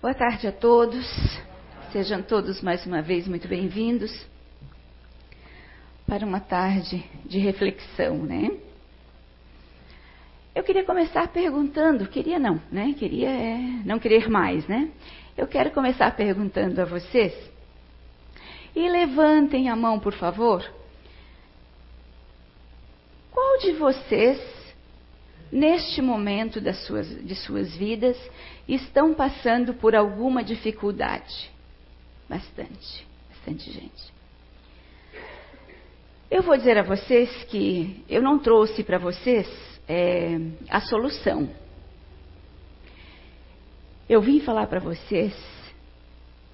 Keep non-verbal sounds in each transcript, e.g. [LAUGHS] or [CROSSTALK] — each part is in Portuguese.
Boa tarde a todos. Sejam todos mais uma vez muito bem-vindos para uma tarde de reflexão, né? Eu queria começar perguntando, queria não, né? Queria é, não querer mais, né? Eu quero começar perguntando a vocês. E levantem a mão, por favor. Qual de vocês, neste momento das suas, de suas vidas, estão passando por alguma dificuldade? Bastante, bastante gente. Eu vou dizer a vocês que eu não trouxe para vocês é, a solução. Eu vim falar para vocês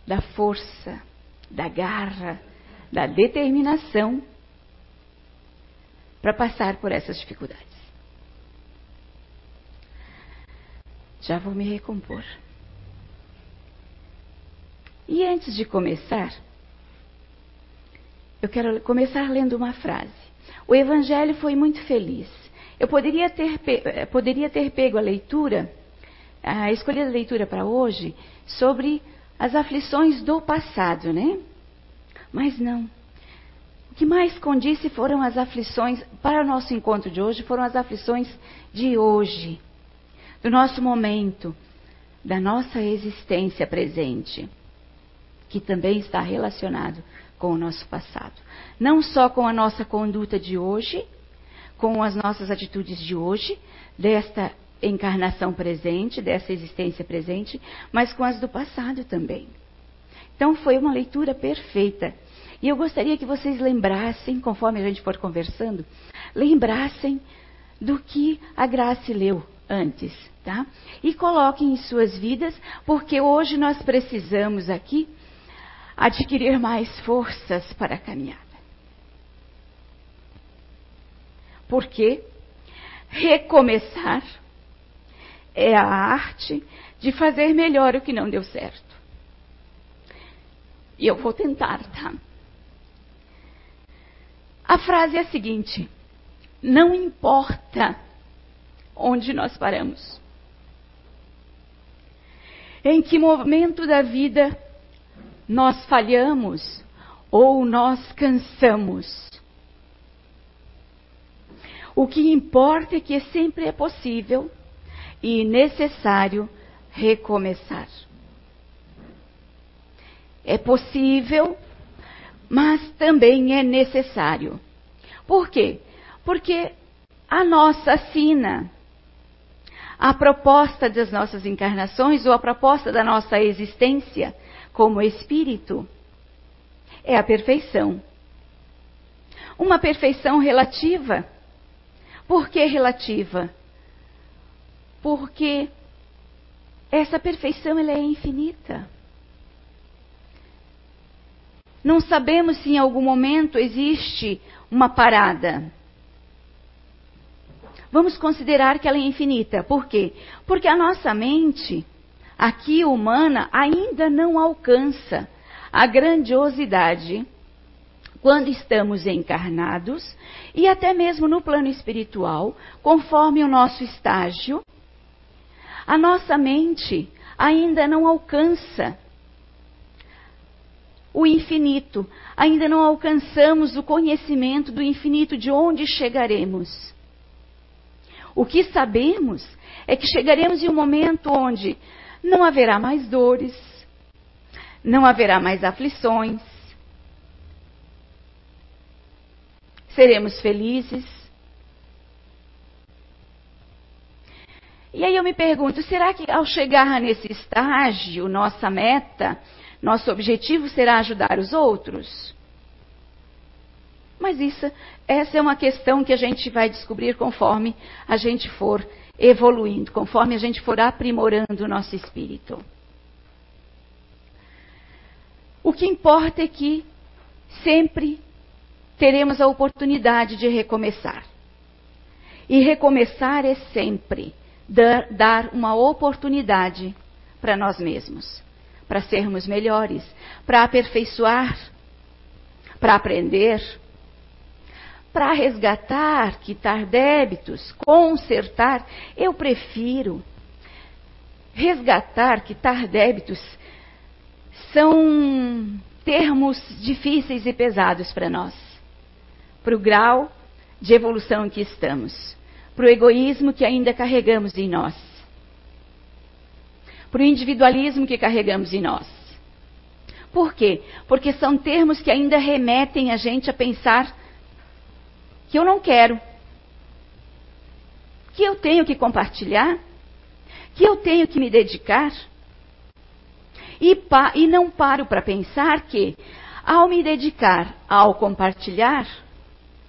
da força, da garra, da determinação para passar por essas dificuldades. Já vou me recompor. E antes de começar, eu quero começar lendo uma frase. O Evangelho foi muito feliz. Eu poderia ter, eh, poderia ter pego a leitura, a escolhida leitura para hoje, sobre as aflições do passado, né? Mas não. O que mais condisse foram as aflições, para o nosso encontro de hoje, foram as aflições de hoje, do nosso momento, da nossa existência presente, que também está relacionado com o nosso passado. Não só com a nossa conduta de hoje, com as nossas atitudes de hoje, desta encarnação presente, dessa existência presente, mas com as do passado também. Então foi uma leitura perfeita. E eu gostaria que vocês lembrassem, conforme a gente for conversando, lembrassem do que a Grace leu antes, tá? E coloquem em suas vidas, porque hoje nós precisamos aqui adquirir mais forças para a caminhada. Porque recomeçar é a arte de fazer melhor o que não deu certo. E eu vou tentar, tá? A frase é a seguinte: não importa onde nós paramos, em que momento da vida nós falhamos ou nós cansamos. O que importa é que sempre é possível e necessário recomeçar. É possível, mas também é necessário. Por quê? Porque a nossa sina, a proposta das nossas encarnações ou a proposta da nossa existência como espírito é a perfeição. Uma perfeição relativa. Por que relativa? Porque essa perfeição ela é infinita. Não sabemos se em algum momento existe uma parada. Vamos considerar que ela é infinita. Por quê? Porque a nossa mente aqui humana ainda não alcança a grandiosidade quando estamos encarnados e até mesmo no plano espiritual, conforme o nosso estágio, a nossa mente ainda não alcança o infinito, ainda não alcançamos o conhecimento do infinito, de onde chegaremos. O que sabemos é que chegaremos em um momento onde não haverá mais dores, não haverá mais aflições, seremos felizes. E aí eu me pergunto, será que ao chegar nesse estágio, nossa meta, nosso objetivo será ajudar os outros? Mas isso, essa é uma questão que a gente vai descobrir conforme a gente for evoluindo, conforme a gente for aprimorando o nosso espírito. O que importa é que sempre teremos a oportunidade de recomeçar. E recomeçar é sempre dar, dar uma oportunidade para nós mesmos, para sermos melhores, para aperfeiçoar, para aprender, para resgatar, quitar débitos, consertar, eu prefiro resgatar, quitar débitos, são termos difíceis e pesados para nós, para o grau de evolução em que estamos, para o egoísmo que ainda carregamos em nós, para o individualismo que carregamos em nós. Por quê? Porque são termos que ainda remetem a gente a pensar que eu não quero, que eu tenho que compartilhar, que eu tenho que me dedicar. E, pa, e não paro para pensar que, ao me dedicar, ao compartilhar,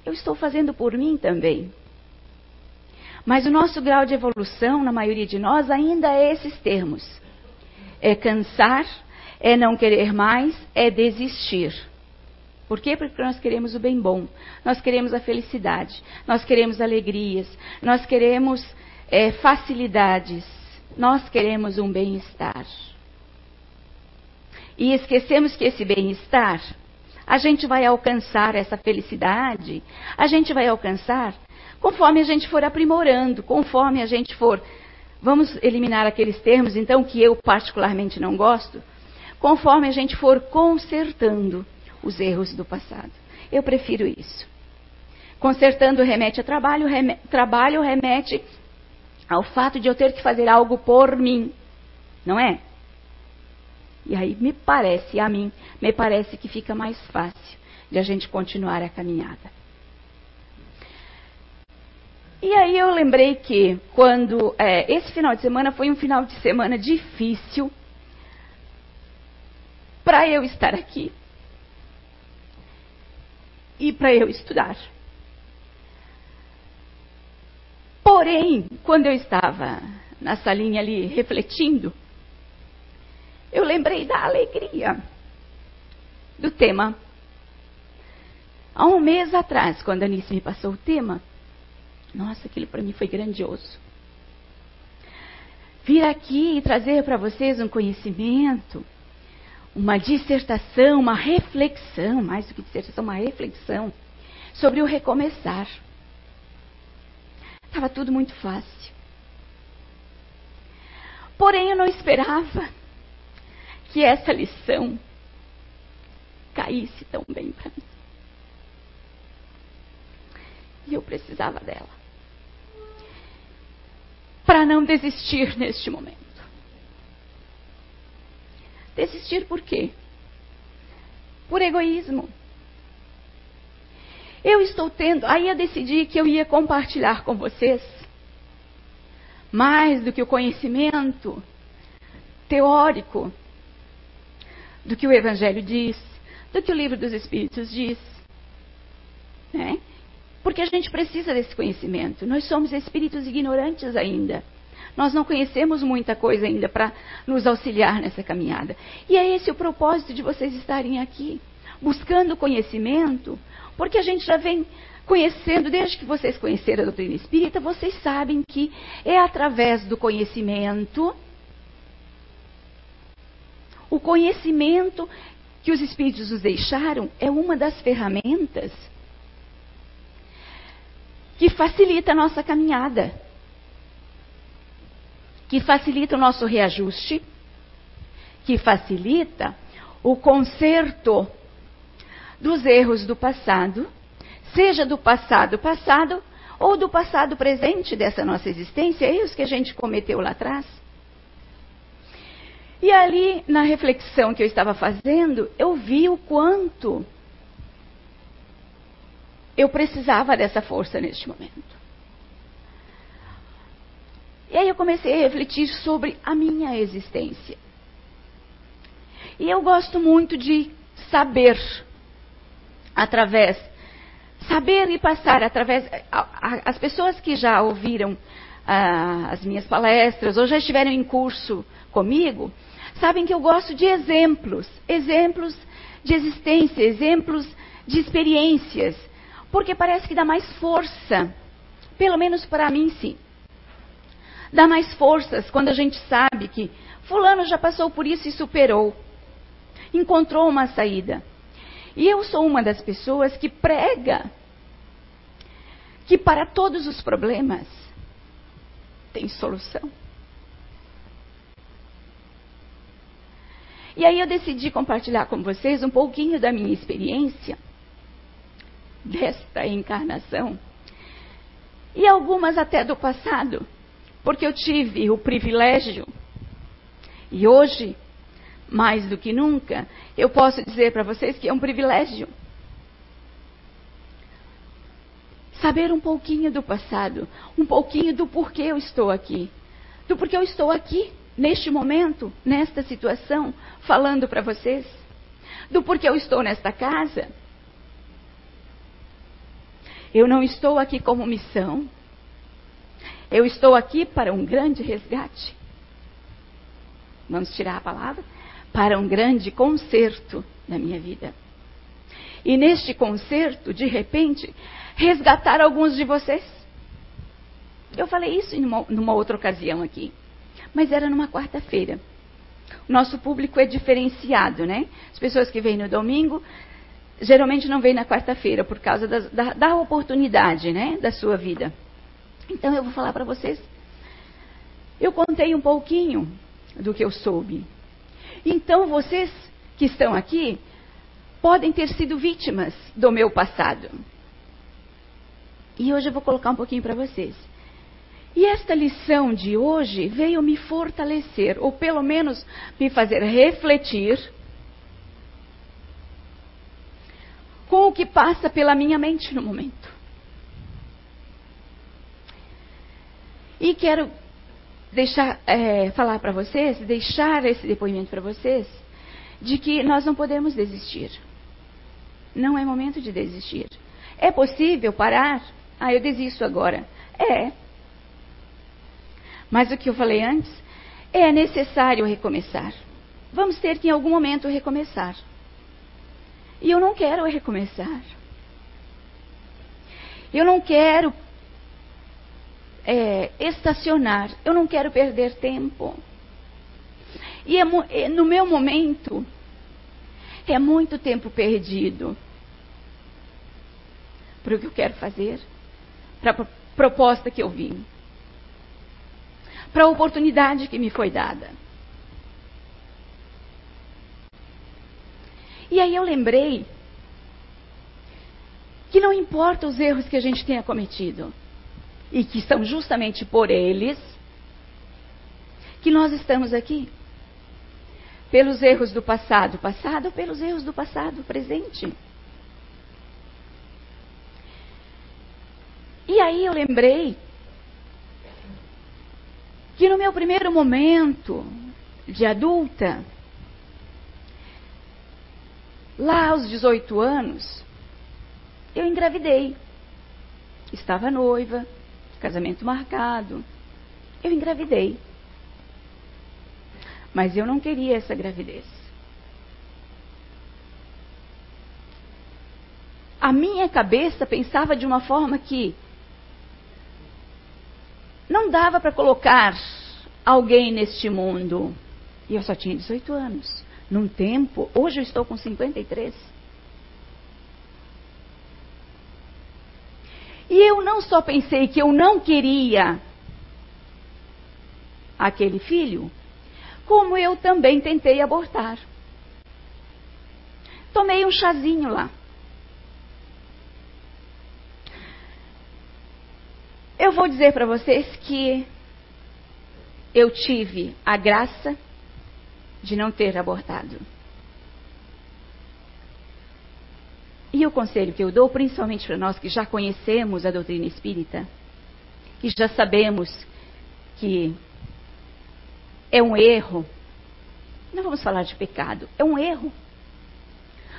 eu estou fazendo por mim também. Mas o nosso grau de evolução, na maioria de nós, ainda é esses termos: é cansar, é não querer mais, é desistir. Por quê? Porque nós queremos o bem bom, nós queremos a felicidade, nós queremos alegrias, nós queremos é, facilidades, nós queremos um bem-estar. E esquecemos que esse bem-estar, a gente vai alcançar essa felicidade, a gente vai alcançar conforme a gente for aprimorando, conforme a gente for. Vamos eliminar aqueles termos, então, que eu particularmente não gosto, conforme a gente for consertando os erros do passado. Eu prefiro isso. Consertando remete a trabalho, rem, trabalho remete ao fato de eu ter que fazer algo por mim, não é? E aí me parece, a mim, me parece que fica mais fácil de a gente continuar a caminhada. E aí eu lembrei que quando é, esse final de semana foi um final de semana difícil para eu estar aqui e para eu estudar. Porém, quando eu estava na salinha ali refletindo, eu lembrei da alegria do tema. Há um mês atrás, quando a Anice me passou o tema, nossa, aquilo para mim foi grandioso. Vir aqui e trazer para vocês um conhecimento uma dissertação, uma reflexão, mais do que dissertação, uma reflexão sobre o recomeçar. Estava tudo muito fácil. Porém, eu não esperava que essa lição caísse tão bem para mim. E eu precisava dela. Para não desistir neste momento. Desistir por quê? Por egoísmo. Eu estou tendo, aí eu decidi que eu ia compartilhar com vocês mais do que o conhecimento teórico do que o Evangelho diz, do que o Livro dos Espíritos diz. Né? Porque a gente precisa desse conhecimento. Nós somos espíritos ignorantes ainda. Nós não conhecemos muita coisa ainda para nos auxiliar nessa caminhada. E é esse o propósito de vocês estarem aqui, buscando conhecimento, porque a gente já vem conhecendo, desde que vocês conheceram a doutrina espírita, vocês sabem que é através do conhecimento, o conhecimento que os espíritos nos deixaram é uma das ferramentas que facilita a nossa caminhada que facilita o nosso reajuste, que facilita o conserto dos erros do passado, seja do passado passado ou do passado presente dessa nossa existência, erros que a gente cometeu lá atrás. E ali, na reflexão que eu estava fazendo, eu vi o quanto eu precisava dessa força neste momento. E aí eu comecei a refletir sobre a minha existência. E eu gosto muito de saber através saber e passar através as pessoas que já ouviram ah, as minhas palestras ou já estiveram em curso comigo sabem que eu gosto de exemplos, exemplos de existência, exemplos de experiências, porque parece que dá mais força, pelo menos para mim sim dá mais forças quando a gente sabe que Fulano já passou por isso e superou, encontrou uma saída. E eu sou uma das pessoas que prega que para todos os problemas tem solução. E aí eu decidi compartilhar com vocês um pouquinho da minha experiência desta encarnação e algumas até do passado, porque eu tive o privilégio e hoje, mais do que nunca, eu posso dizer para vocês que é um privilégio saber um pouquinho do passado, um pouquinho do porquê eu estou aqui, do porquê eu estou aqui neste momento, nesta situação, falando para vocês, do porquê eu estou nesta casa. Eu não estou aqui como missão. Eu estou aqui para um grande resgate. Vamos tirar a palavra? Para um grande conserto na minha vida. E neste concerto, de repente, resgatar alguns de vocês. Eu falei isso numa, numa outra ocasião aqui, mas era numa quarta-feira. Nosso público é diferenciado, né? As pessoas que vêm no domingo geralmente não vêm na quarta-feira por causa da, da, da oportunidade, né, da sua vida. Então eu vou falar para vocês. Eu contei um pouquinho do que eu soube. Então vocês que estão aqui podem ter sido vítimas do meu passado. E hoje eu vou colocar um pouquinho para vocês. E esta lição de hoje veio me fortalecer, ou pelo menos me fazer refletir com o que passa pela minha mente no momento. E quero deixar, é, falar para vocês, deixar esse depoimento para vocês, de que nós não podemos desistir. Não é momento de desistir. É possível parar? Ah, eu desisto agora. É. Mas o que eu falei antes, é necessário recomeçar. Vamos ter que em algum momento recomeçar. E eu não quero recomeçar. Eu não quero é, estacionar. Eu não quero perder tempo. E é, é, no meu momento, é muito tempo perdido para o que eu quero fazer, para a proposta que eu vim, para a oportunidade que me foi dada. E aí eu lembrei que não importa os erros que a gente tenha cometido, e que são justamente por eles que nós estamos aqui. Pelos erros do passado passado, pelos erros do passado presente. E aí eu lembrei que no meu primeiro momento de adulta, lá aos 18 anos, eu engravidei. Estava noiva, casamento marcado. Eu engravidei. Mas eu não queria essa gravidez. A minha cabeça pensava de uma forma que não dava para colocar alguém neste mundo. E eu só tinha 18 anos. Num tempo, hoje eu estou com 53. E eu não só pensei que eu não queria aquele filho, como eu também tentei abortar. Tomei um chazinho lá. Eu vou dizer para vocês que eu tive a graça de não ter abortado. E o conselho que eu dou, principalmente para nós que já conhecemos a doutrina espírita, que já sabemos que é um erro, não vamos falar de pecado, é um erro.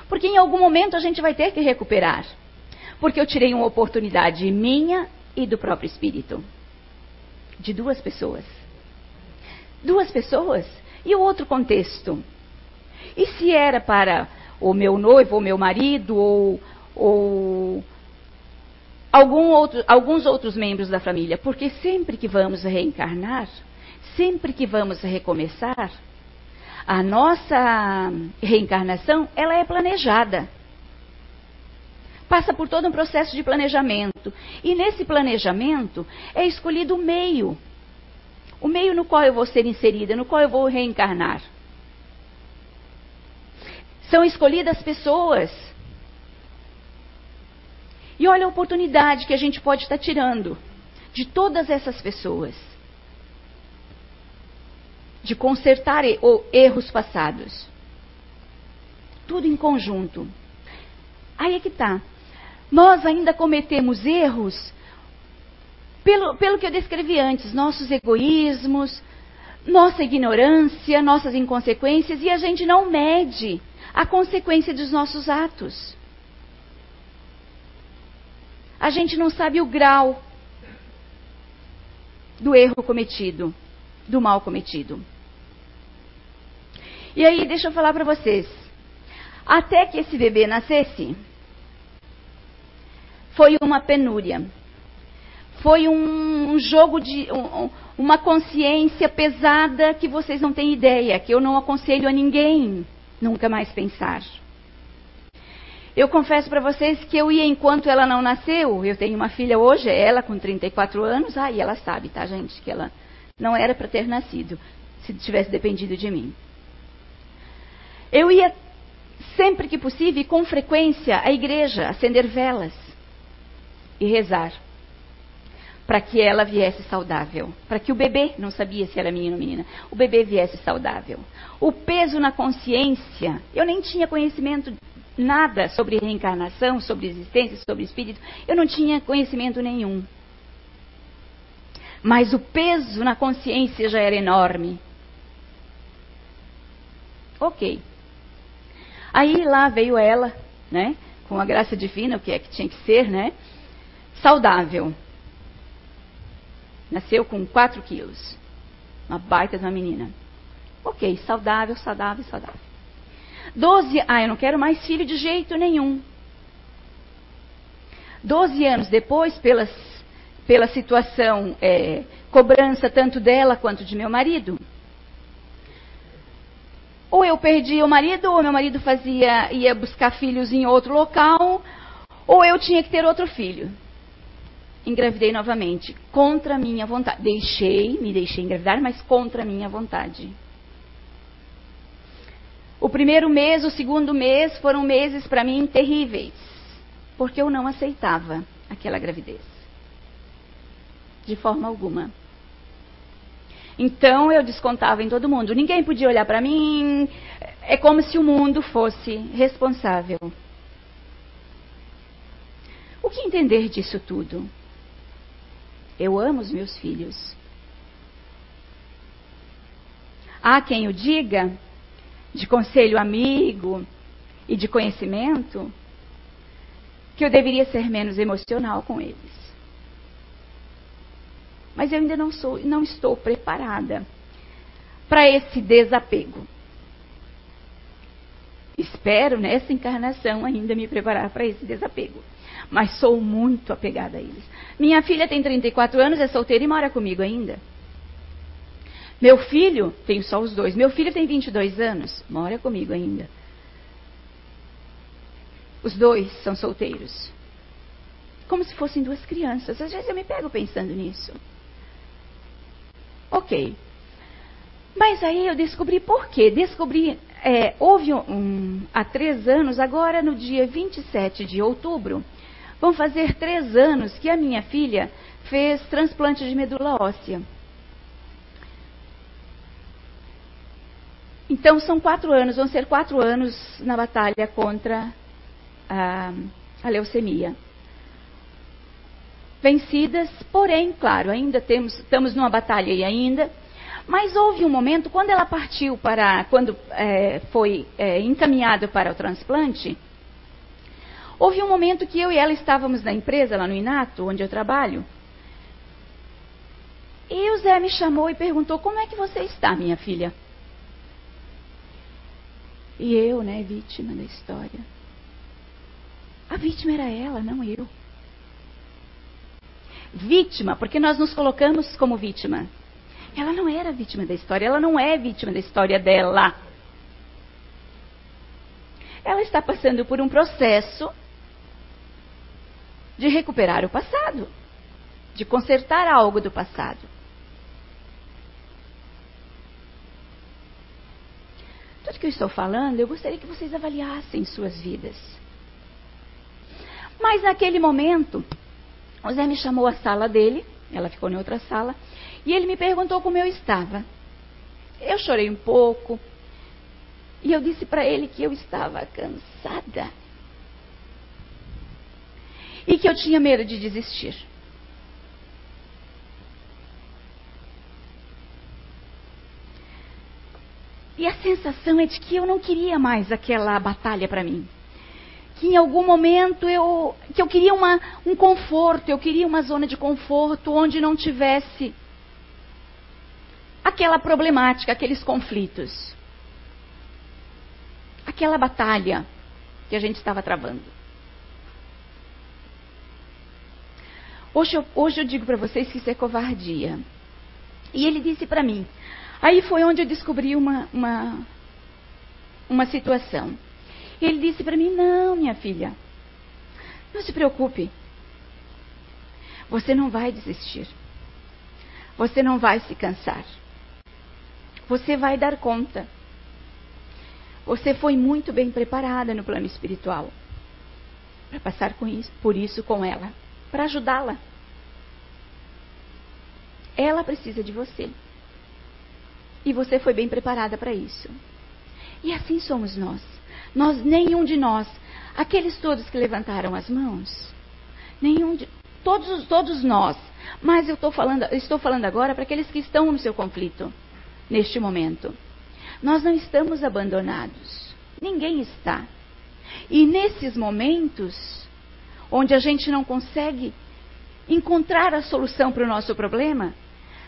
Porque em algum momento a gente vai ter que recuperar. Porque eu tirei uma oportunidade minha e do próprio espírito. De duas pessoas. Duas pessoas. E o outro contexto? E se era para o meu noivo, ou meu marido, ou, ou algum outro, alguns outros membros da família. Porque sempre que vamos reencarnar, sempre que vamos recomeçar, a nossa reencarnação ela é planejada. Passa por todo um processo de planejamento. E nesse planejamento é escolhido o meio. O meio no qual eu vou ser inserida, no qual eu vou reencarnar. São escolhidas pessoas. E olha a oportunidade que a gente pode estar tirando de todas essas pessoas de consertar erros passados. Tudo em conjunto. Aí é que está. Nós ainda cometemos erros pelo, pelo que eu descrevi antes, nossos egoísmos, nossa ignorância, nossas inconsequências, e a gente não mede a consequência dos nossos atos. A gente não sabe o grau do erro cometido, do mal cometido. E aí, deixa eu falar para vocês. Até que esse bebê nascesse, foi uma penúria. Foi um, um jogo de. Um, uma consciência pesada que vocês não têm ideia, que eu não aconselho a ninguém nunca mais pensar. Eu confesso para vocês que eu ia enquanto ela não nasceu. Eu tenho uma filha hoje, ela com 34 anos. Ah, e ela sabe, tá, gente, que ela não era para ter nascido, se tivesse dependido de mim. Eu ia sempre que possível e com frequência à igreja, acender velas e rezar para que ela viesse saudável, para que o bebê, não sabia se era menino ou menina, o bebê viesse saudável. O peso na consciência, eu nem tinha conhecimento nada sobre reencarnação, sobre existência, sobre espírito, eu não tinha conhecimento nenhum. Mas o peso na consciência já era enorme. Ok. Aí lá veio ela, né? Com a graça divina, o que é que tinha que ser, né? Saudável. Nasceu com 4 quilos. Uma baita de uma menina. Ok, saudável, saudável, saudável. 12, ah, eu não quero mais filho de jeito nenhum. 12 anos depois, pelas, pela situação, é, cobrança tanto dela quanto de meu marido, ou eu perdia o marido, ou meu marido fazia, ia buscar filhos em outro local, ou eu tinha que ter outro filho engravidei novamente, contra minha vontade. Deixei, me deixei engravidar, mas contra minha vontade. O primeiro mês, o segundo mês foram meses para mim terríveis, porque eu não aceitava aquela gravidez. De forma alguma. Então eu descontava em todo mundo. Ninguém podia olhar para mim. É como se o mundo fosse responsável. O que entender disso tudo? Eu amo os meus filhos. Há quem o diga, de conselho amigo e de conhecimento, que eu deveria ser menos emocional com eles. Mas eu ainda não, sou, não estou preparada para esse desapego. Espero nessa encarnação ainda me preparar para esse desapego mas sou muito apegada a eles. Minha filha tem 34 anos, é solteira e mora comigo ainda. Meu filho, tenho só os dois. Meu filho tem 22 anos, mora comigo ainda. Os dois são solteiros. Como se fossem duas crianças. Às vezes eu me pego pensando nisso. Ok. Mas aí eu descobri por quê. Descobri, é, houve um, há três anos, agora no dia 27 de outubro, Vão fazer três anos que a minha filha fez transplante de medula óssea. Então são quatro anos, vão ser quatro anos na batalha contra a, a leucemia. Vencidas, porém, claro, ainda temos, estamos numa batalha e ainda. Mas houve um momento, quando ela partiu para, quando é, foi é, encaminhada para o transplante, Houve um momento que eu e ela estávamos na empresa, lá no Inato, onde eu trabalho. E o Zé me chamou e perguntou: Como é que você está, minha filha? E eu, né, vítima da história. A vítima era ela, não eu. Vítima, porque nós nos colocamos como vítima. Ela não era vítima da história, ela não é vítima da história dela. Ela está passando por um processo de recuperar o passado, de consertar algo do passado. Tudo que eu estou falando, eu gostaria que vocês avaliassem suas vidas. Mas naquele momento, o Zé me chamou à sala dele, ela ficou em outra sala, e ele me perguntou como eu estava. Eu chorei um pouco, e eu disse para ele que eu estava cansada. E que eu tinha medo de desistir. E a sensação é de que eu não queria mais aquela batalha para mim. Que em algum momento eu, que eu queria uma, um conforto, eu queria uma zona de conforto onde não tivesse aquela problemática, aqueles conflitos. Aquela batalha que a gente estava travando. Hoje eu, hoje eu digo para vocês que isso é covardia. E ele disse para mim: Aí foi onde eu descobri uma, uma, uma situação. Ele disse para mim: Não, minha filha, não se preocupe. Você não vai desistir. Você não vai se cansar. Você vai dar conta. Você foi muito bem preparada no plano espiritual para passar isso, por isso com ela, para ajudá-la. Ela precisa de você. E você foi bem preparada para isso. E assim somos nós. Nós, nenhum de nós, aqueles todos que levantaram as mãos, nenhum de, todos, todos nós, mas eu falando, estou falando agora para aqueles que estão no seu conflito, neste momento. Nós não estamos abandonados. Ninguém está. E nesses momentos, onde a gente não consegue encontrar a solução para o nosso problema,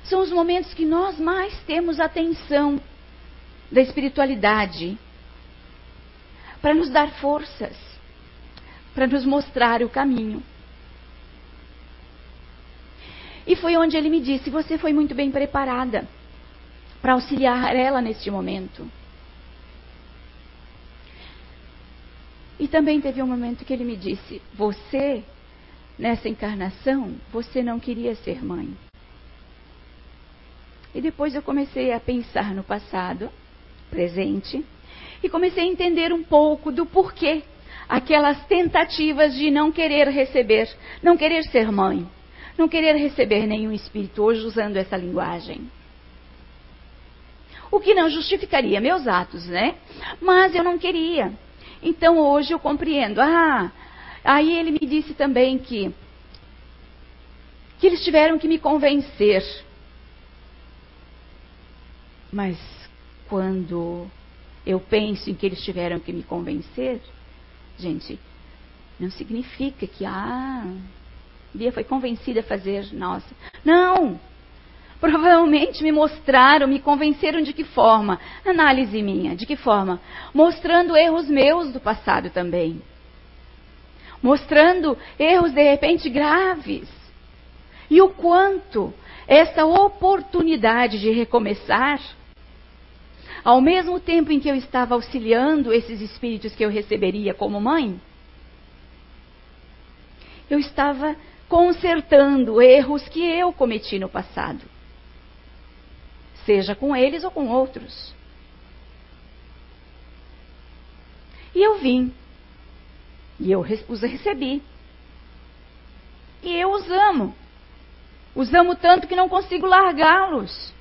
são os momentos que nós mais temos atenção da espiritualidade para nos dar forças, para nos mostrar o caminho. E foi onde ele me disse: Você foi muito bem preparada para auxiliar ela neste momento. E também teve um momento que ele me disse: Você, nessa encarnação, você não queria ser mãe. E depois eu comecei a pensar no passado, presente, e comecei a entender um pouco do porquê aquelas tentativas de não querer receber, não querer ser mãe, não querer receber nenhum espírito, hoje usando essa linguagem. O que não justificaria meus atos, né? Mas eu não queria. Então hoje eu compreendo. Ah, aí ele me disse também que que eles tiveram que me convencer mas quando eu penso em que eles tiveram que me convencer, gente, não significa que, ah, Bia foi convencida a fazer, nossa. Não! Provavelmente me mostraram, me convenceram de que forma? Análise minha, de que forma? Mostrando erros meus do passado também. Mostrando erros de repente graves. E o quanto essa oportunidade de recomeçar ao mesmo tempo em que eu estava auxiliando esses espíritos que eu receberia como mãe, eu estava consertando erros que eu cometi no passado, seja com eles ou com outros. E eu vim, e eu os recebi, e eu os amo. Os amo tanto que não consigo largá-los.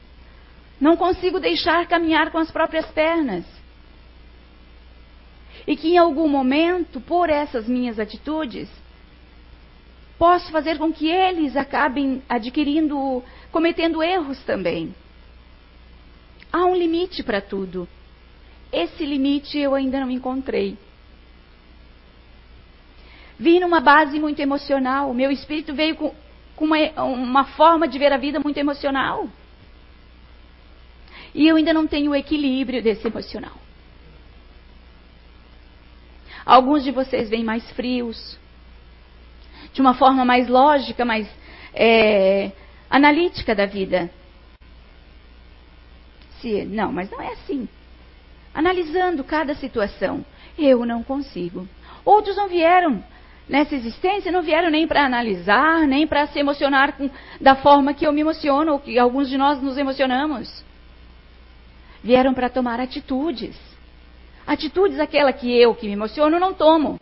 Não consigo deixar caminhar com as próprias pernas. E que em algum momento, por essas minhas atitudes, posso fazer com que eles acabem adquirindo, cometendo erros também. Há um limite para tudo. Esse limite eu ainda não encontrei. Vim numa base muito emocional. Meu espírito veio com, com uma, uma forma de ver a vida muito emocional. E eu ainda não tenho o equilíbrio desse emocional. Alguns de vocês vêm mais frios, de uma forma mais lógica, mais é, analítica da vida. Se, não, mas não é assim. Analisando cada situação, eu não consigo. Outros não vieram nessa existência, não vieram nem para analisar, nem para se emocionar com, da forma que eu me emociono, ou que alguns de nós nos emocionamos vieram para tomar atitudes. Atitudes aquela que eu, que me emociono, não tomo.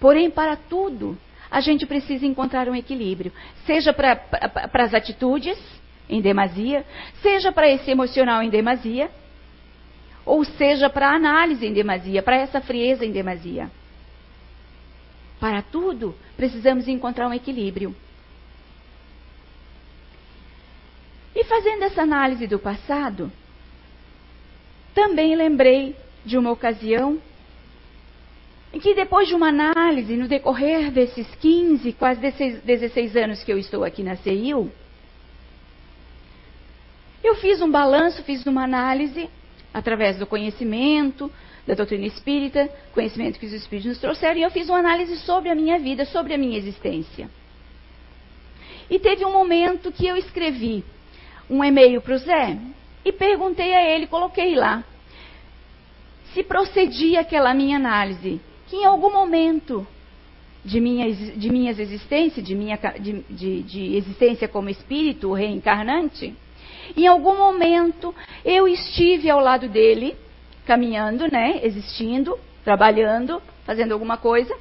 Porém, para tudo, a gente precisa encontrar um equilíbrio. Seja para as atitudes, em demasia, seja para esse emocional em demasia, ou seja para a análise em demasia, para essa frieza em demasia. Para tudo, precisamos encontrar um equilíbrio. E fazendo essa análise do passado, também lembrei de uma ocasião em que, depois de uma análise, no decorrer desses 15, quase 16 anos que eu estou aqui na CEIU, eu fiz um balanço, fiz uma análise, através do conhecimento, da doutrina espírita, conhecimento que os espíritos nos trouxeram, e eu fiz uma análise sobre a minha vida, sobre a minha existência. E teve um momento que eu escrevi um e-mail para o Zé e perguntei a ele, coloquei lá, se procedia aquela minha análise, que em algum momento de, minha, de minhas existências, de minha de, de, de existência como espírito reencarnante, em algum momento eu estive ao lado dele, caminhando, né, existindo, trabalhando, fazendo alguma coisa,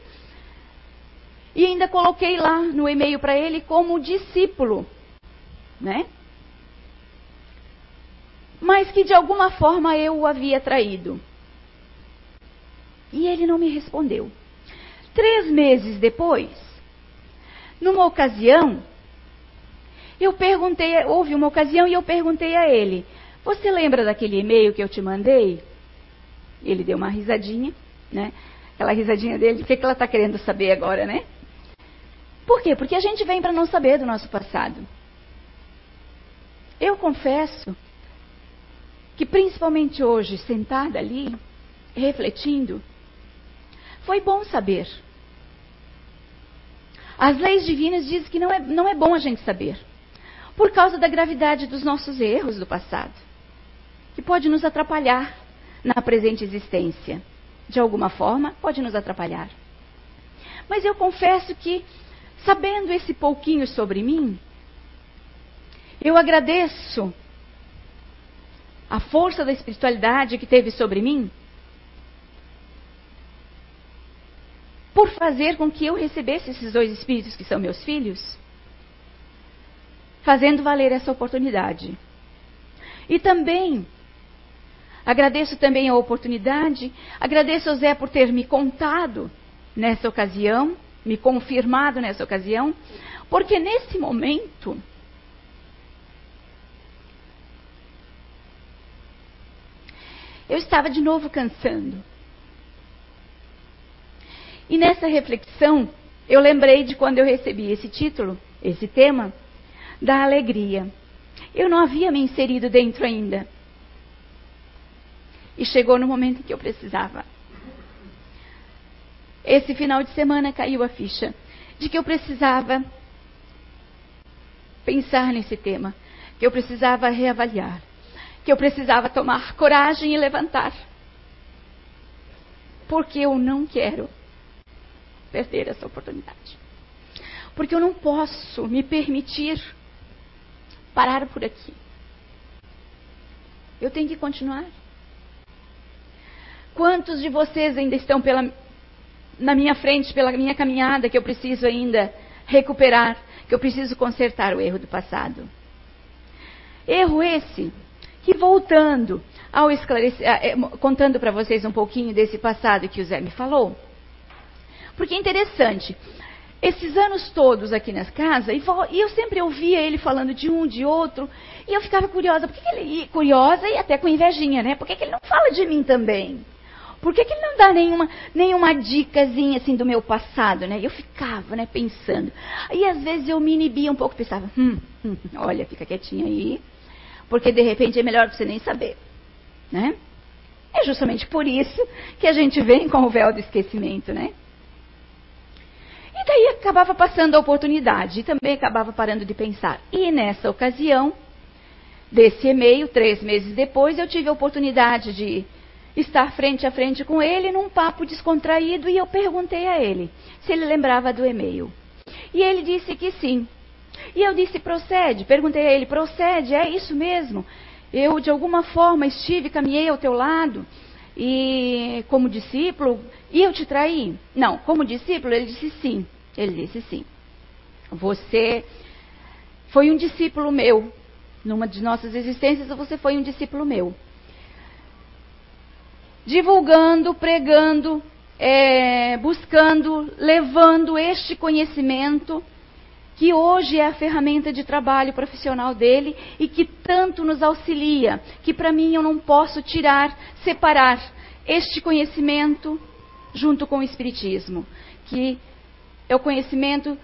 e ainda coloquei lá no e-mail para ele como discípulo, né? Mas que de alguma forma eu o havia traído. E ele não me respondeu. Três meses depois, numa ocasião, eu perguntei, houve uma ocasião e eu perguntei a ele: Você lembra daquele e-mail que eu te mandei? Ele deu uma risadinha, né? Aquela risadinha dele, o que, que ela está querendo saber agora, né? Por quê? Porque a gente vem para não saber do nosso passado. Eu confesso que, principalmente hoje, sentada ali, refletindo, foi bom saber. As leis divinas dizem que não é, não é bom a gente saber, por causa da gravidade dos nossos erros do passado, que pode nos atrapalhar na presente existência. De alguma forma, pode nos atrapalhar. Mas eu confesso que, sabendo esse pouquinho sobre mim, eu agradeço a força da espiritualidade que teve sobre mim por fazer com que eu recebesse esses dois espíritos que são meus filhos, fazendo valer essa oportunidade. E também agradeço também a oportunidade, agradeço ao Zé por ter me contado nessa ocasião, me confirmado nessa ocasião, porque nesse momento eu estava de novo cansando. E nessa reflexão, eu lembrei de quando eu recebi esse título, esse tema, da alegria. Eu não havia me inserido dentro ainda. E chegou no momento em que eu precisava. Esse final de semana caiu a ficha de que eu precisava pensar nesse tema, que eu precisava reavaliar, que eu precisava tomar coragem e levantar. Porque eu não quero perder essa oportunidade. Porque eu não posso me permitir parar por aqui. Eu tenho que continuar. Quantos de vocês ainda estão pela, na minha frente, pela minha caminhada, que eu preciso ainda recuperar, que eu preciso consertar o erro do passado? Erro esse que, voltando ao esclarecer, eh, contando para vocês um pouquinho desse passado que o Zé me falou, porque é interessante. Esses anos todos aqui na casa, e, eu sempre ouvia ele falando de um, de outro, e eu ficava curiosa, por que, ele, curiosa e até com invejinha, né? Por que, que ele não fala de mim também? Por que, que ele não dá nenhuma, nenhuma dicasinha assim do meu passado, né? Eu ficava, né, pensando. E às vezes eu me inibia um pouco, pensava, hum, hum, olha, fica quietinha aí, porque de repente é melhor você nem saber, né? É justamente por isso que a gente vem com o véu do esquecimento, né? E daí acabava passando a oportunidade e também acabava parando de pensar. E nessa ocasião, desse e-mail, três meses depois, eu tive a oportunidade de estar frente a frente com ele num papo descontraído e eu perguntei a ele se ele lembrava do e-mail. E ele disse que sim. E eu disse, procede. Perguntei a ele, procede, é isso mesmo? Eu, de alguma forma, estive, caminhei ao teu lado e como discípulo, e eu te traí? Não, como discípulo, ele disse sim. Ele disse sim. Você foi um discípulo meu. Numa de nossas existências, você foi um discípulo meu. Divulgando, pregando, é, buscando, levando este conhecimento que hoje é a ferramenta de trabalho profissional dele e que tanto nos auxilia, que para mim eu não posso tirar, separar este conhecimento junto com o Espiritismo, que é o conhecimento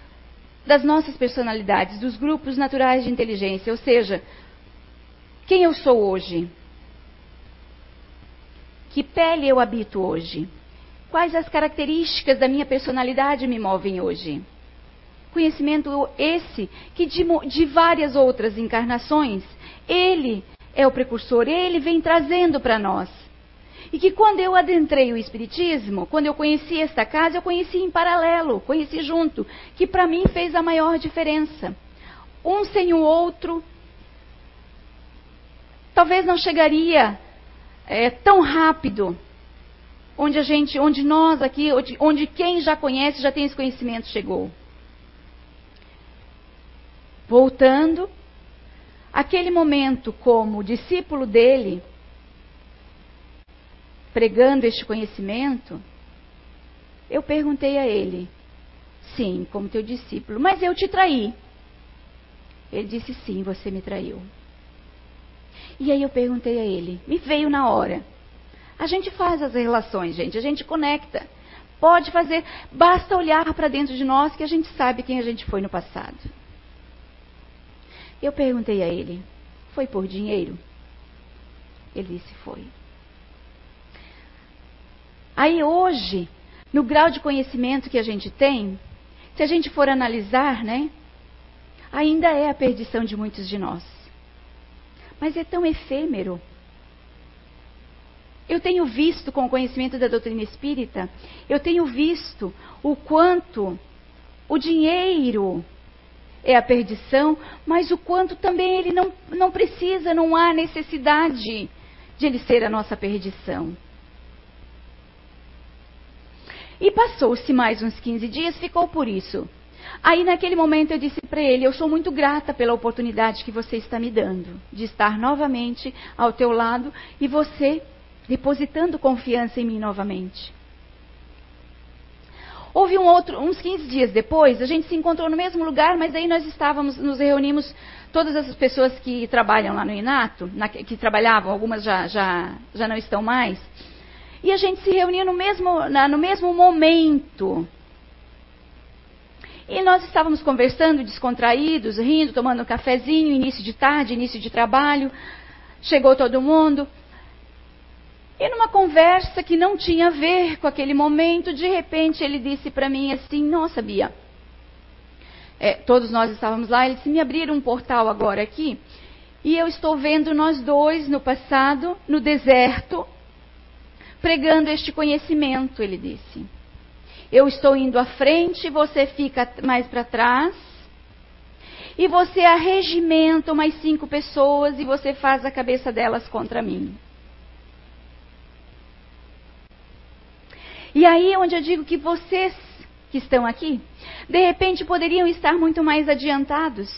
das nossas personalidades, dos grupos naturais de inteligência, ou seja, quem eu sou hoje? Que pele eu habito hoje? Quais as características da minha personalidade me movem hoje? Conhecimento esse que de, de várias outras encarnações, ele é o precursor, ele vem trazendo para nós. E que quando eu adentrei o Espiritismo, quando eu conheci esta casa, eu conheci em paralelo, conheci junto, que para mim fez a maior diferença. Um sem o outro, talvez não chegaria é, tão rápido, onde a gente, onde nós aqui, onde, onde quem já conhece, já tem esse conhecimento, chegou voltando, aquele momento como discípulo dele, pregando este conhecimento, eu perguntei a ele, sim, como teu discípulo, mas eu te traí. Ele disse, sim, você me traiu. E aí eu perguntei a ele, me veio na hora. A gente faz as relações, gente, a gente conecta. Pode fazer, basta olhar para dentro de nós que a gente sabe quem a gente foi no passado. Eu perguntei a ele: Foi por dinheiro? Ele disse: Foi. Aí hoje, no grau de conhecimento que a gente tem, se a gente for analisar, né? Ainda é a perdição de muitos de nós. Mas é tão efêmero. Eu tenho visto, com o conhecimento da doutrina espírita, eu tenho visto o quanto o dinheiro é a perdição, mas o quanto também ele não, não precisa, não há necessidade de ele ser a nossa perdição. E passou-se mais uns 15 dias, ficou por isso. Aí naquele momento eu disse para ele: Eu sou muito grata pela oportunidade que você está me dando de estar novamente ao teu lado e você depositando confiança em mim novamente. Houve um outro, uns 15 dias depois, a gente se encontrou no mesmo lugar, mas aí nós estávamos, nos reunimos, todas as pessoas que trabalham lá no Inato, na, que trabalhavam, algumas já, já, já não estão mais, e a gente se reunia no mesmo, na, no mesmo momento. E nós estávamos conversando, descontraídos, rindo, tomando um cafezinho, início de tarde, início de trabalho. Chegou todo mundo. E numa conversa que não tinha a ver com aquele momento, de repente ele disse para mim assim: Nossa, Bia, é, todos nós estávamos lá. Ele disse: Me abriram um portal agora aqui e eu estou vendo nós dois no passado, no deserto, pregando este conhecimento. Ele disse: Eu estou indo à frente, você fica mais para trás. E você arregimenta umas cinco pessoas e você faz a cabeça delas contra mim. E aí é onde eu digo que vocês que estão aqui, de repente poderiam estar muito mais adiantados.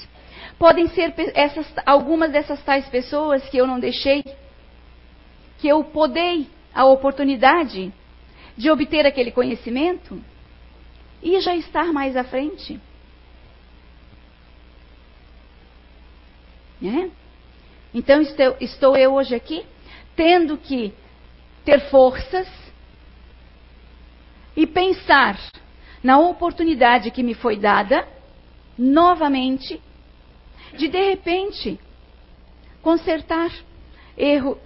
Podem ser essas, algumas dessas tais pessoas que eu não deixei, que eu podei a oportunidade de obter aquele conhecimento e já estar mais à frente. Né? Então estou, estou eu hoje aqui tendo que ter forças e pensar na oportunidade que me foi dada, novamente, de de repente consertar erro,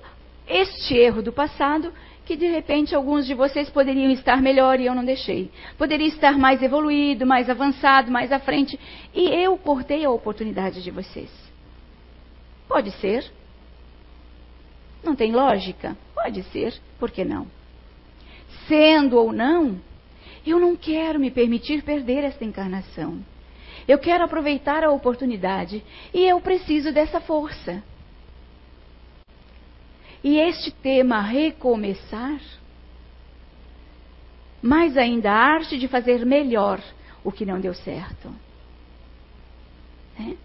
este erro do passado, que de repente alguns de vocês poderiam estar melhor e eu não deixei. Poderia estar mais evoluído, mais avançado, mais à frente, e eu cortei a oportunidade de vocês. Pode ser. Não tem lógica? Pode ser, por que não? Sendo ou não, eu não quero me permitir perder esta encarnação. Eu quero aproveitar a oportunidade e eu preciso dessa força. E este tema, recomeçar, mais ainda a arte de fazer melhor o que não deu certo. É?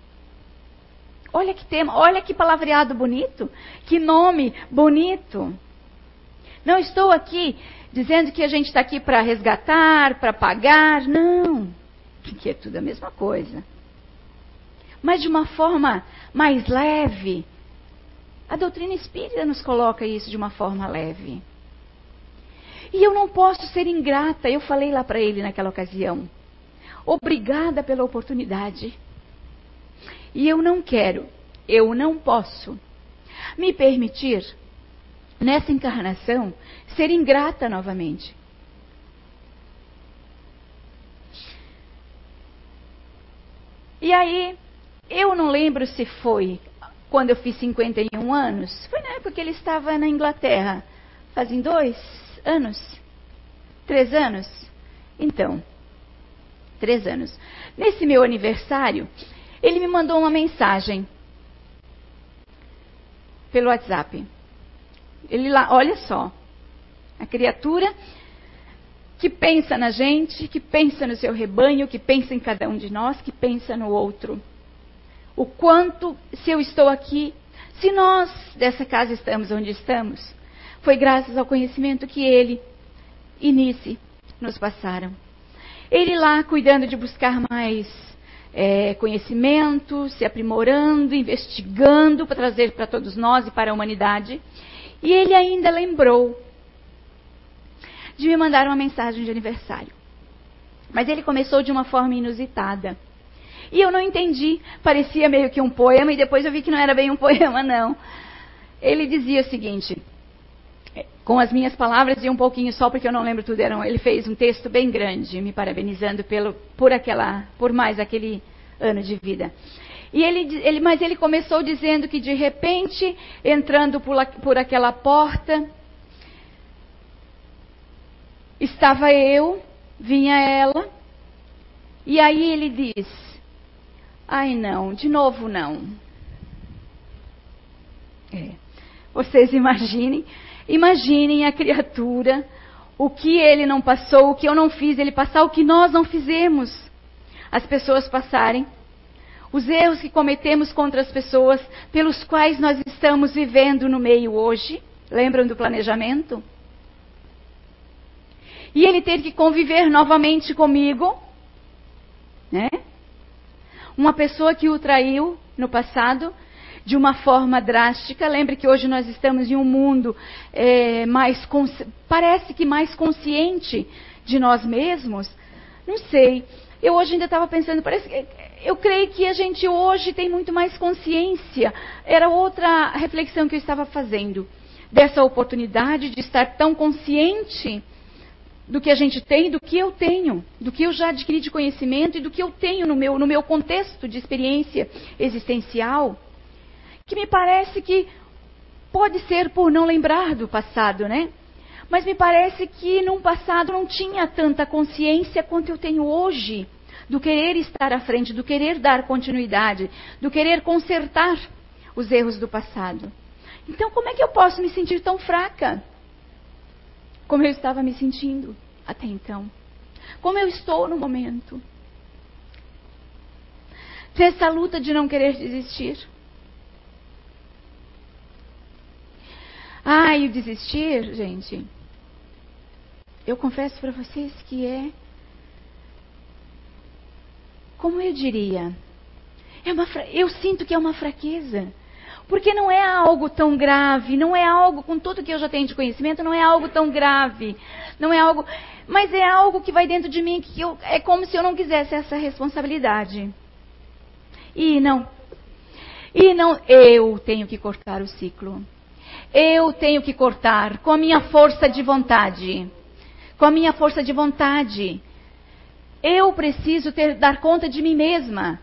Olha que tema, olha que palavreado bonito, que nome bonito. Não estou aqui dizendo que a gente está aqui para resgatar, para pagar, não. Que é tudo a mesma coisa. Mas de uma forma mais leve. A doutrina espírita nos coloca isso de uma forma leve. E eu não posso ser ingrata, eu falei lá para ele naquela ocasião. Obrigada pela oportunidade. E eu não quero, eu não posso me permitir, nessa encarnação, ser ingrata novamente. E aí, eu não lembro se foi quando eu fiz 51 anos. Foi na época que ele estava na Inglaterra. Fazem dois anos? Três anos? Então, três anos. Nesse meu aniversário, ele me mandou uma mensagem pelo WhatsApp. Ele lá, olha só, a criatura que pensa na gente, que pensa no seu rebanho, que pensa em cada um de nós, que pensa no outro. O quanto, se eu estou aqui, se nós dessa casa estamos onde estamos, foi graças ao conhecimento que ele e Nice nos passaram. Ele lá cuidando de buscar mais é, conhecimento, se aprimorando, investigando para trazer para todos nós e para a humanidade. E ele ainda lembrou de me mandar uma mensagem de aniversário. Mas ele começou de uma forma inusitada. E eu não entendi, parecia meio que um poema, e depois eu vi que não era bem um [LAUGHS] poema, não. Ele dizia o seguinte: com as minhas palavras e um pouquinho só, porque eu não lembro tudo, eram, ele fez um texto bem grande, me parabenizando pelo, por, aquela, por mais aquele ano de vida. E ele, ele, mas ele começou dizendo que de repente, entrando por, por aquela porta, estava eu, vinha ela, e aí ele diz: Ai não, de novo não. É. Vocês imaginem Imaginem a criatura, o que ele não passou, o que eu não fiz, ele passar o que nós não fizemos. As pessoas passarem. Os erros que cometemos contra as pessoas pelos quais nós estamos vivendo no meio hoje. Lembram do planejamento? E ele ter que conviver novamente comigo, né? Uma pessoa que o traiu no passado, de uma forma drástica. Lembre que hoje nós estamos em um mundo é, mais parece que mais consciente de nós mesmos. Não sei. Eu hoje ainda estava pensando, parece que eu creio que a gente hoje tem muito mais consciência. Era outra reflexão que eu estava fazendo dessa oportunidade de estar tão consciente do que a gente tem, do que eu tenho, do que eu já adquiri de conhecimento e do que eu tenho no meu, no meu contexto de experiência existencial que me parece que pode ser por não lembrar do passado, né? Mas me parece que num passado não tinha tanta consciência quanto eu tenho hoje do querer estar à frente, do querer dar continuidade, do querer consertar os erros do passado. Então, como é que eu posso me sentir tão fraca como eu estava me sentindo até então? Como eu estou no momento? Nessa luta de não querer desistir. Ah, e o desistir, gente, eu confesso para vocês que é, como eu diria, é uma, eu sinto que é uma fraqueza. Porque não é algo tão grave, não é algo, com tudo que eu já tenho de conhecimento, não é algo tão grave, não é algo, mas é algo que vai dentro de mim que eu, é como se eu não quisesse essa responsabilidade. E não, e não, eu tenho que cortar o ciclo. Eu tenho que cortar com a minha força de vontade. Com a minha força de vontade. Eu preciso ter, dar conta de mim mesma.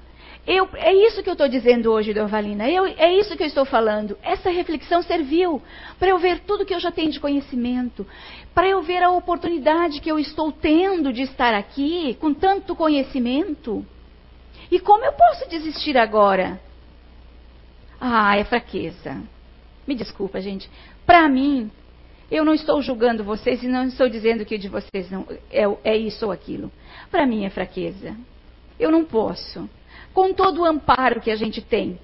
Eu, é isso que eu estou dizendo hoje, Dorvalina. Eu, é isso que eu estou falando. Essa reflexão serviu para eu ver tudo que eu já tenho de conhecimento, para eu ver a oportunidade que eu estou tendo de estar aqui com tanto conhecimento. E como eu posso desistir agora? Ah, é fraqueza. Me desculpa, gente. Para mim, eu não estou julgando vocês e não estou dizendo que de vocês não é, é isso ou aquilo. Para mim é fraqueza. Eu não posso. Com todo o amparo que a gente tem,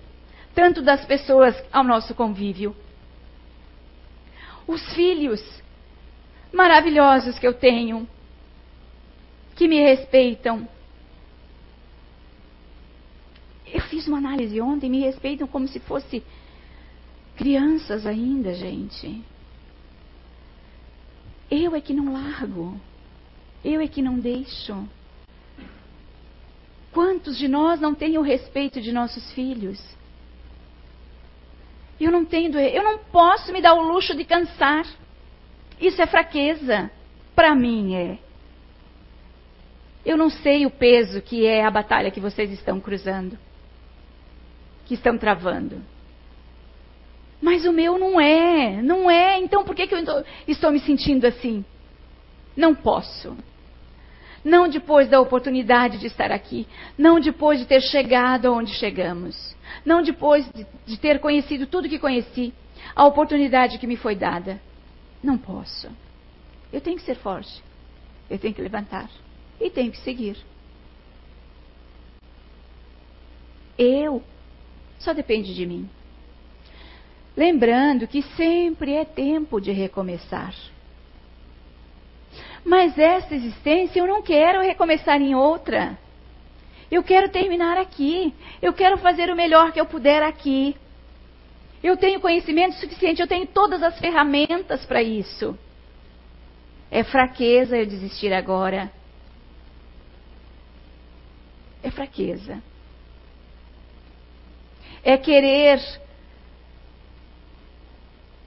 tanto das pessoas ao nosso convívio, os filhos maravilhosos que eu tenho, que me respeitam. Eu fiz uma análise ontem, me respeitam como se fosse crianças ainda, gente. Eu é que não largo. Eu é que não deixo. Quantos de nós não têm o respeito de nossos filhos? Eu não tenho, eu não posso me dar o luxo de cansar. Isso é fraqueza. Para mim é. Eu não sei o peso que é a batalha que vocês estão cruzando, que estão travando. Mas o meu não é, não é. Então por que, que eu estou me sentindo assim? Não posso. Não depois da oportunidade de estar aqui. Não depois de ter chegado aonde chegamos. Não depois de, de ter conhecido tudo que conheci. A oportunidade que me foi dada. Não posso. Eu tenho que ser forte. Eu tenho que levantar. E tenho que seguir. Eu. Só depende de mim. Lembrando que sempre é tempo de recomeçar. Mas esta existência eu não quero recomeçar em outra. Eu quero terminar aqui. Eu quero fazer o melhor que eu puder aqui. Eu tenho conhecimento suficiente, eu tenho todas as ferramentas para isso. É fraqueza eu desistir agora. É fraqueza. É querer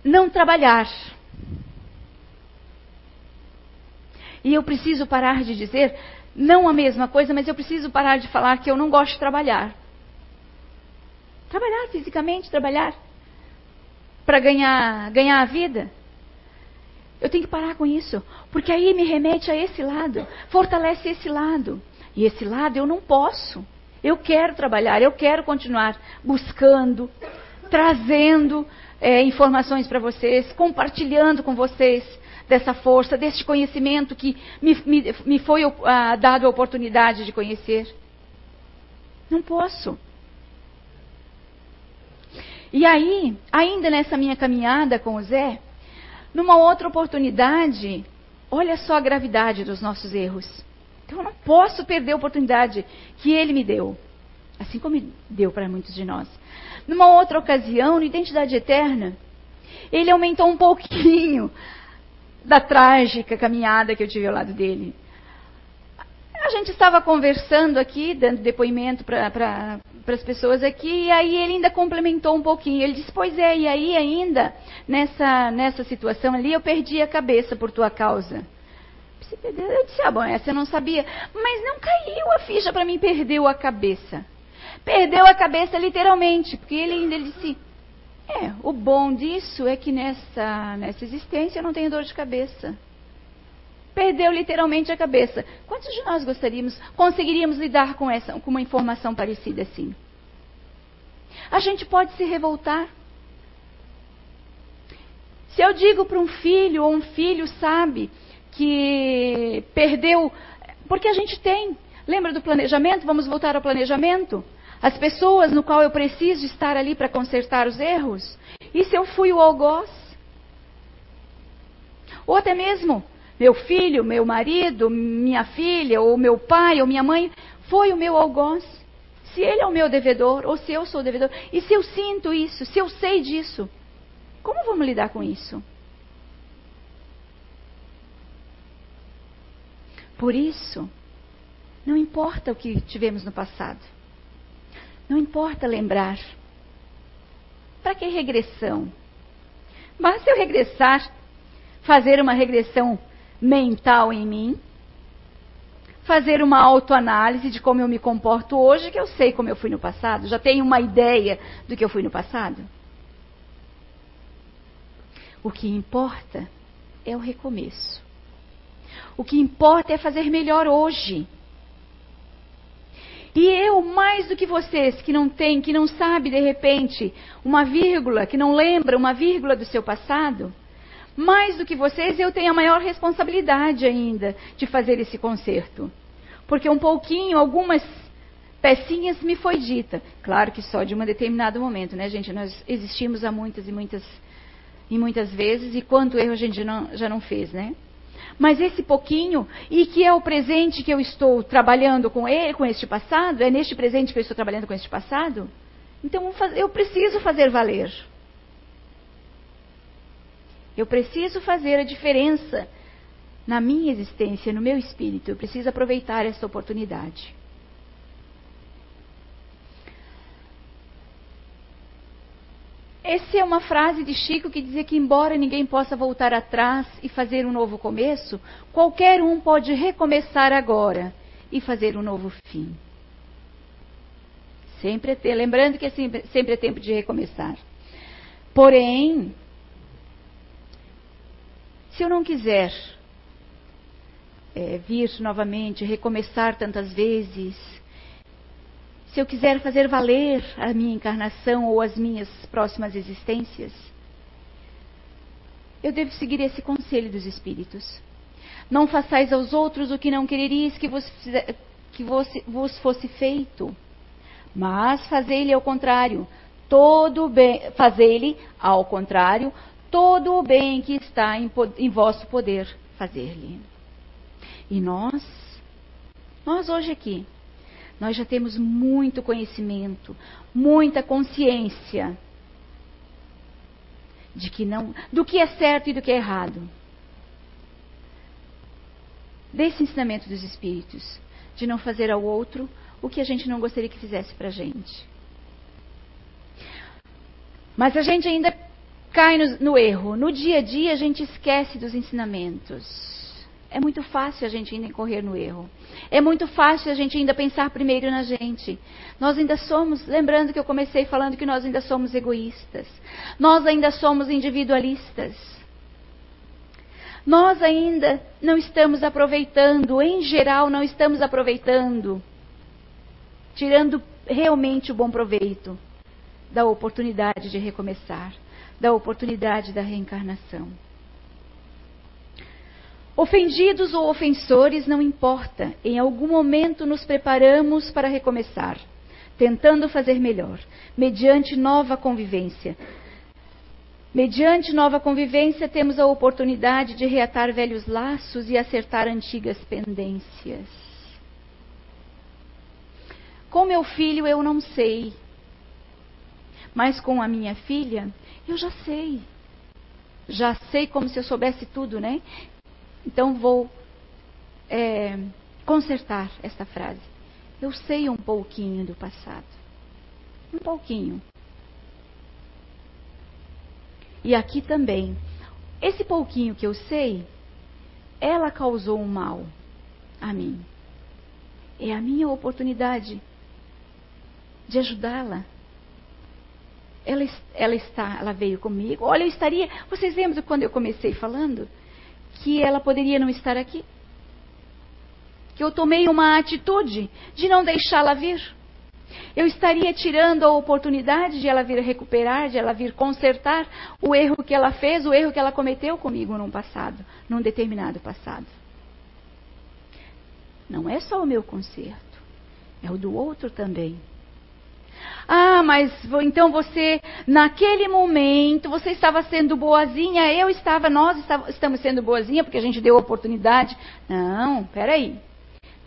não trabalhar. E eu preciso parar de dizer não a mesma coisa, mas eu preciso parar de falar que eu não gosto de trabalhar. Trabalhar fisicamente, trabalhar para ganhar, ganhar a vida. Eu tenho que parar com isso, porque aí me remete a esse lado, fortalece esse lado. E esse lado eu não posso. Eu quero trabalhar, eu quero continuar buscando, trazendo é, informações para vocês, compartilhando com vocês dessa força, deste conhecimento que me, me, me foi uh, dado a oportunidade de conhecer. Não posso. E aí, ainda nessa minha caminhada com o Zé, numa outra oportunidade, olha só a gravidade dos nossos erros. Então eu não posso perder a oportunidade que ele me deu, assim como deu para muitos de nós. Numa outra ocasião, no Identidade Eterna, ele aumentou um pouquinho da trágica caminhada que eu tive ao lado dele. A gente estava conversando aqui, dando depoimento para para as pessoas aqui, e aí ele ainda complementou um pouquinho. Ele disse: Pois é, e aí ainda, nessa, nessa situação ali, eu perdi a cabeça por tua causa. Eu disse: Ah, bom, essa eu não sabia. Mas não caiu a ficha para mim, perdeu a cabeça. Perdeu a cabeça literalmente, porque ele ainda disse: É, o bom disso é que nessa, nessa existência eu não tenho dor de cabeça. Perdeu literalmente a cabeça. Quantos de nós gostaríamos, conseguiríamos lidar com, essa, com uma informação parecida assim? A gente pode se revoltar. Se eu digo para um filho, ou um filho sabe que perdeu. Porque a gente tem. Lembra do planejamento? Vamos voltar ao planejamento? As pessoas no qual eu preciso estar ali para consertar os erros? E se eu fui o algoz? Ou até mesmo meu filho, meu marido, minha filha, ou meu pai, ou minha mãe, foi o meu algoz. Se ele é o meu devedor, ou se eu sou o devedor, e se eu sinto isso, se eu sei disso, como vamos lidar com isso? Por isso, não importa o que tivemos no passado, não importa lembrar. Para que regressão? Basta eu regressar, fazer uma regressão mental em mim, fazer uma autoanálise de como eu me comporto hoje, que eu sei como eu fui no passado, já tenho uma ideia do que eu fui no passado. O que importa é o recomeço. O que importa é fazer melhor hoje. E eu, mais do que vocês, que não tem, que não sabe de repente uma vírgula, que não lembra uma vírgula do seu passado, mais do que vocês, eu tenho a maior responsabilidade ainda de fazer esse conserto. Porque um pouquinho, algumas pecinhas me foi dita. Claro que só de um determinado momento, né, gente? Nós existimos há muitas e muitas e muitas vezes, e quanto erro a gente não, já não fez, né? Mas esse pouquinho, e que é o presente que eu estou trabalhando com ele, com este passado, é neste presente que eu estou trabalhando com este passado, então eu preciso fazer valer. Eu preciso fazer a diferença na minha existência, no meu espírito. Eu preciso aproveitar essa oportunidade. Essa é uma frase de Chico que dizia que, embora ninguém possa voltar atrás e fazer um novo começo, qualquer um pode recomeçar agora e fazer um novo fim. Sempre é lembrando que é sempre, sempre é tempo de recomeçar. Porém, se eu não quiser é, vir novamente, recomeçar tantas vezes, se eu quiser fazer valer a minha encarnação ou as minhas próximas existências, eu devo seguir esse conselho dos Espíritos. Não façais aos outros o que não quereris que vos, que vos, vos fosse feito, mas fazei-lhe ao contrário, todo bem, fazei-lhe ao contrário todo o bem que está em, em vosso poder fazer-lhe. E nós, nós hoje aqui, nós já temos muito conhecimento, muita consciência de que não, do que é certo e do que é errado. Desse ensinamento dos espíritos, de não fazer ao outro o que a gente não gostaria que fizesse para a gente. Mas a gente ainda cai no, no erro. No dia a dia a gente esquece dos ensinamentos. É muito fácil a gente ainda incorrer no erro. É muito fácil a gente ainda pensar primeiro na gente. Nós ainda somos, lembrando que eu comecei falando que nós ainda somos egoístas. Nós ainda somos individualistas. Nós ainda não estamos aproveitando, em geral, não estamos aproveitando, tirando realmente o bom proveito da oportunidade de recomeçar da oportunidade da reencarnação. Ofendidos ou ofensores, não importa, em algum momento nos preparamos para recomeçar, tentando fazer melhor, mediante nova convivência. Mediante nova convivência, temos a oportunidade de reatar velhos laços e acertar antigas pendências. Com meu filho eu não sei, mas com a minha filha eu já sei. Já sei como se eu soubesse tudo, né? Então vou é, consertar esta frase. Eu sei um pouquinho do passado. Um pouquinho. E aqui também. Esse pouquinho que eu sei, ela causou um mal a mim. É a minha oportunidade de ajudá-la ela, ela está, ela veio comigo. Olha, eu estaria. Vocês lembram quando eu comecei falando que ela poderia não estar aqui? Que eu tomei uma atitude de não deixá-la vir. Eu estaria tirando a oportunidade de ela vir recuperar, de ela vir consertar o erro que ela fez, o erro que ela cometeu comigo num passado, num determinado passado. Não é só o meu conserto, é o do outro também. Ah, mas então você, naquele momento, você estava sendo boazinha, eu estava, nós estamos sendo boazinha porque a gente deu oportunidade. Não, peraí.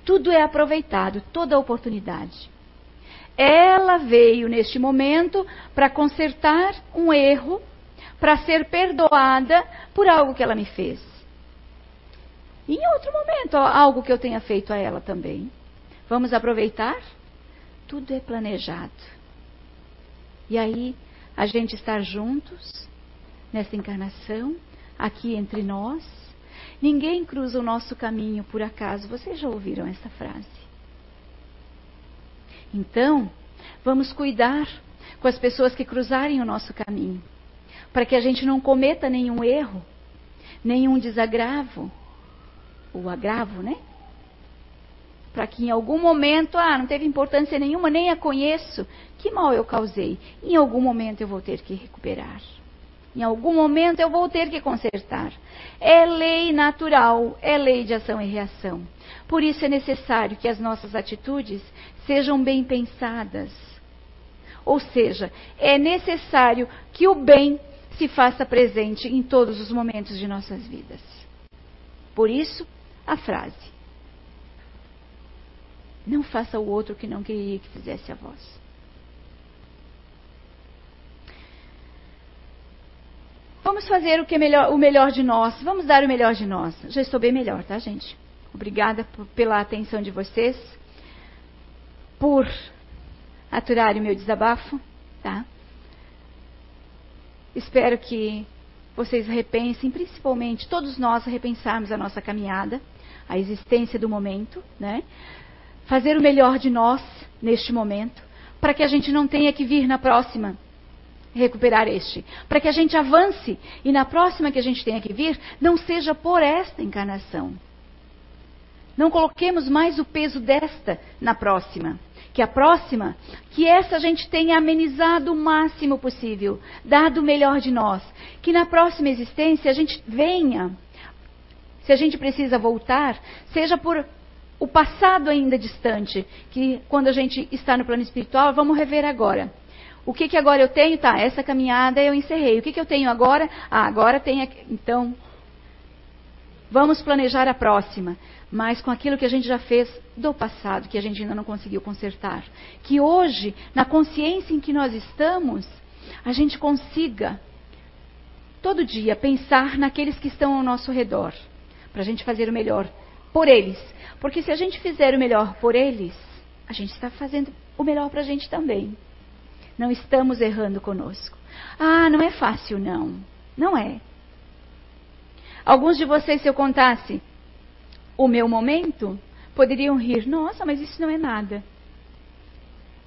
Tudo é aproveitado, toda oportunidade. Ela veio neste momento para consertar um erro, para ser perdoada por algo que ela me fez. E em outro momento, algo que eu tenha feito a ela também. Vamos aproveitar? Tudo é planejado. E aí, a gente estar juntos nessa encarnação, aqui entre nós. Ninguém cruza o nosso caminho por acaso. Vocês já ouviram essa frase? Então, vamos cuidar com as pessoas que cruzarem o nosso caminho, para que a gente não cometa nenhum erro, nenhum desagravo, o agravo, né? Para que em algum momento, ah, não teve importância nenhuma, nem a conheço, que mal eu causei? Em algum momento eu vou ter que recuperar. Em algum momento eu vou ter que consertar. É lei natural, é lei de ação e reação. Por isso é necessário que as nossas atitudes sejam bem pensadas. Ou seja, é necessário que o bem se faça presente em todos os momentos de nossas vidas. Por isso, a frase: Não faça o outro que não queria que fizesse a vós. Vamos fazer o que é melhor, o melhor de nós. Vamos dar o melhor de nós. Já estou bem melhor, tá, gente? Obrigada pela atenção de vocês, por aturar o meu desabafo, tá? Espero que vocês repensem, principalmente todos nós repensarmos a nossa caminhada, a existência do momento, né? Fazer o melhor de nós neste momento, para que a gente não tenha que vir na próxima recuperar este, para que a gente avance e na próxima que a gente tenha que vir, não seja por esta encarnação. Não coloquemos mais o peso desta na próxima. Que a próxima, que essa a gente tenha amenizado o máximo possível, dado o melhor de nós. Que na próxima existência a gente venha, se a gente precisa voltar, seja por o passado ainda distante, que quando a gente está no plano espiritual, vamos rever agora. O que, que agora eu tenho? Tá, essa caminhada eu encerrei. O que, que eu tenho agora? Ah, agora tem. Então, vamos planejar a próxima. Mas com aquilo que a gente já fez do passado, que a gente ainda não conseguiu consertar. Que hoje, na consciência em que nós estamos, a gente consiga, todo dia, pensar naqueles que estão ao nosso redor. Para a gente fazer o melhor por eles. Porque se a gente fizer o melhor por eles, a gente está fazendo o melhor para a gente também. Não estamos errando conosco. Ah, não é fácil, não. Não é. Alguns de vocês, se eu contasse o meu momento, poderiam rir. Nossa, mas isso não é nada.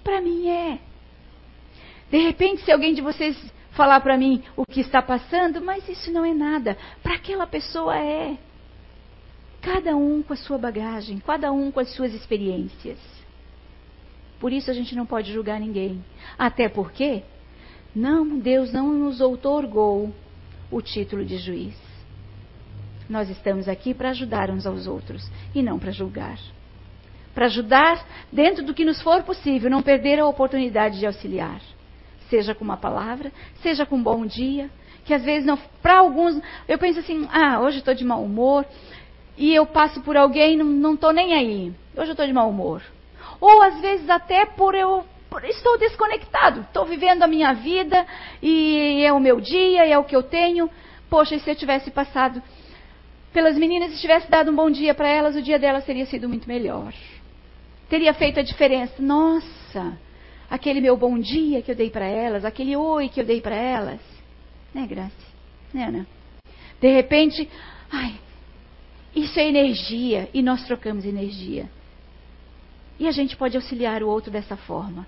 Para mim é. De repente, se alguém de vocês falar para mim o que está passando, mas isso não é nada. Para aquela pessoa é. Cada um com a sua bagagem, cada um com as suas experiências. Por isso a gente não pode julgar ninguém. Até porque não, Deus não nos outorgou o título de juiz. Nós estamos aqui para ajudar uns aos outros e não para julgar. Para ajudar dentro do que nos for possível, não perder a oportunidade de auxiliar. Seja com uma palavra, seja com um bom dia, que às vezes não, para alguns, eu penso assim, ah, hoje estou de mau humor, e eu passo por alguém, não estou nem aí. Hoje eu estou de mau humor ou às vezes até por eu por, estou desconectado, estou vivendo a minha vida e é o meu dia, é o que eu tenho. Poxa, e se eu tivesse passado pelas meninas e tivesse dado um bom dia para elas, o dia delas teria sido muito melhor. Teria feito a diferença. Nossa, aquele meu bom dia que eu dei para elas, aquele oi que eu dei para elas. Né, Graça? Né, Ana? De repente, ai, isso é energia e nós trocamos energia. E a gente pode auxiliar o outro dessa forma.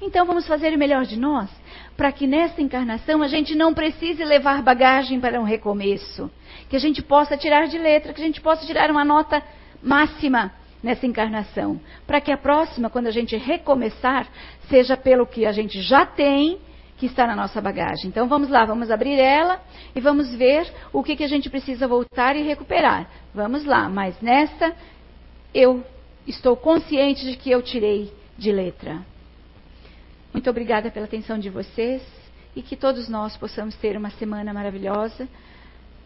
Então vamos fazer o melhor de nós, para que nesta encarnação a gente não precise levar bagagem para um recomeço. Que a gente possa tirar de letra, que a gente possa tirar uma nota máxima nessa encarnação. Para que a próxima, quando a gente recomeçar, seja pelo que a gente já tem, que está na nossa bagagem. Então vamos lá, vamos abrir ela e vamos ver o que, que a gente precisa voltar e recuperar. Vamos lá, mas nesta eu estou consciente de que eu tirei de letra. Muito obrigada pela atenção de vocês e que todos nós possamos ter uma semana maravilhosa.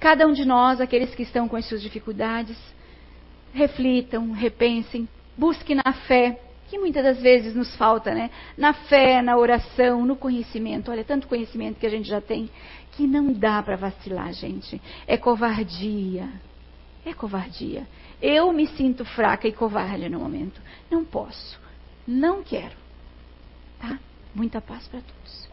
Cada um de nós, aqueles que estão com as suas dificuldades, reflitam, repensem, busquem na fé, que muitas das vezes nos falta, né? Na fé, na oração, no conhecimento. Olha, tanto conhecimento que a gente já tem que não dá para vacilar, gente. É covardia. É covardia. Eu me sinto fraca e covarde no momento. Não posso. Não quero. Tá? Muita paz para todos.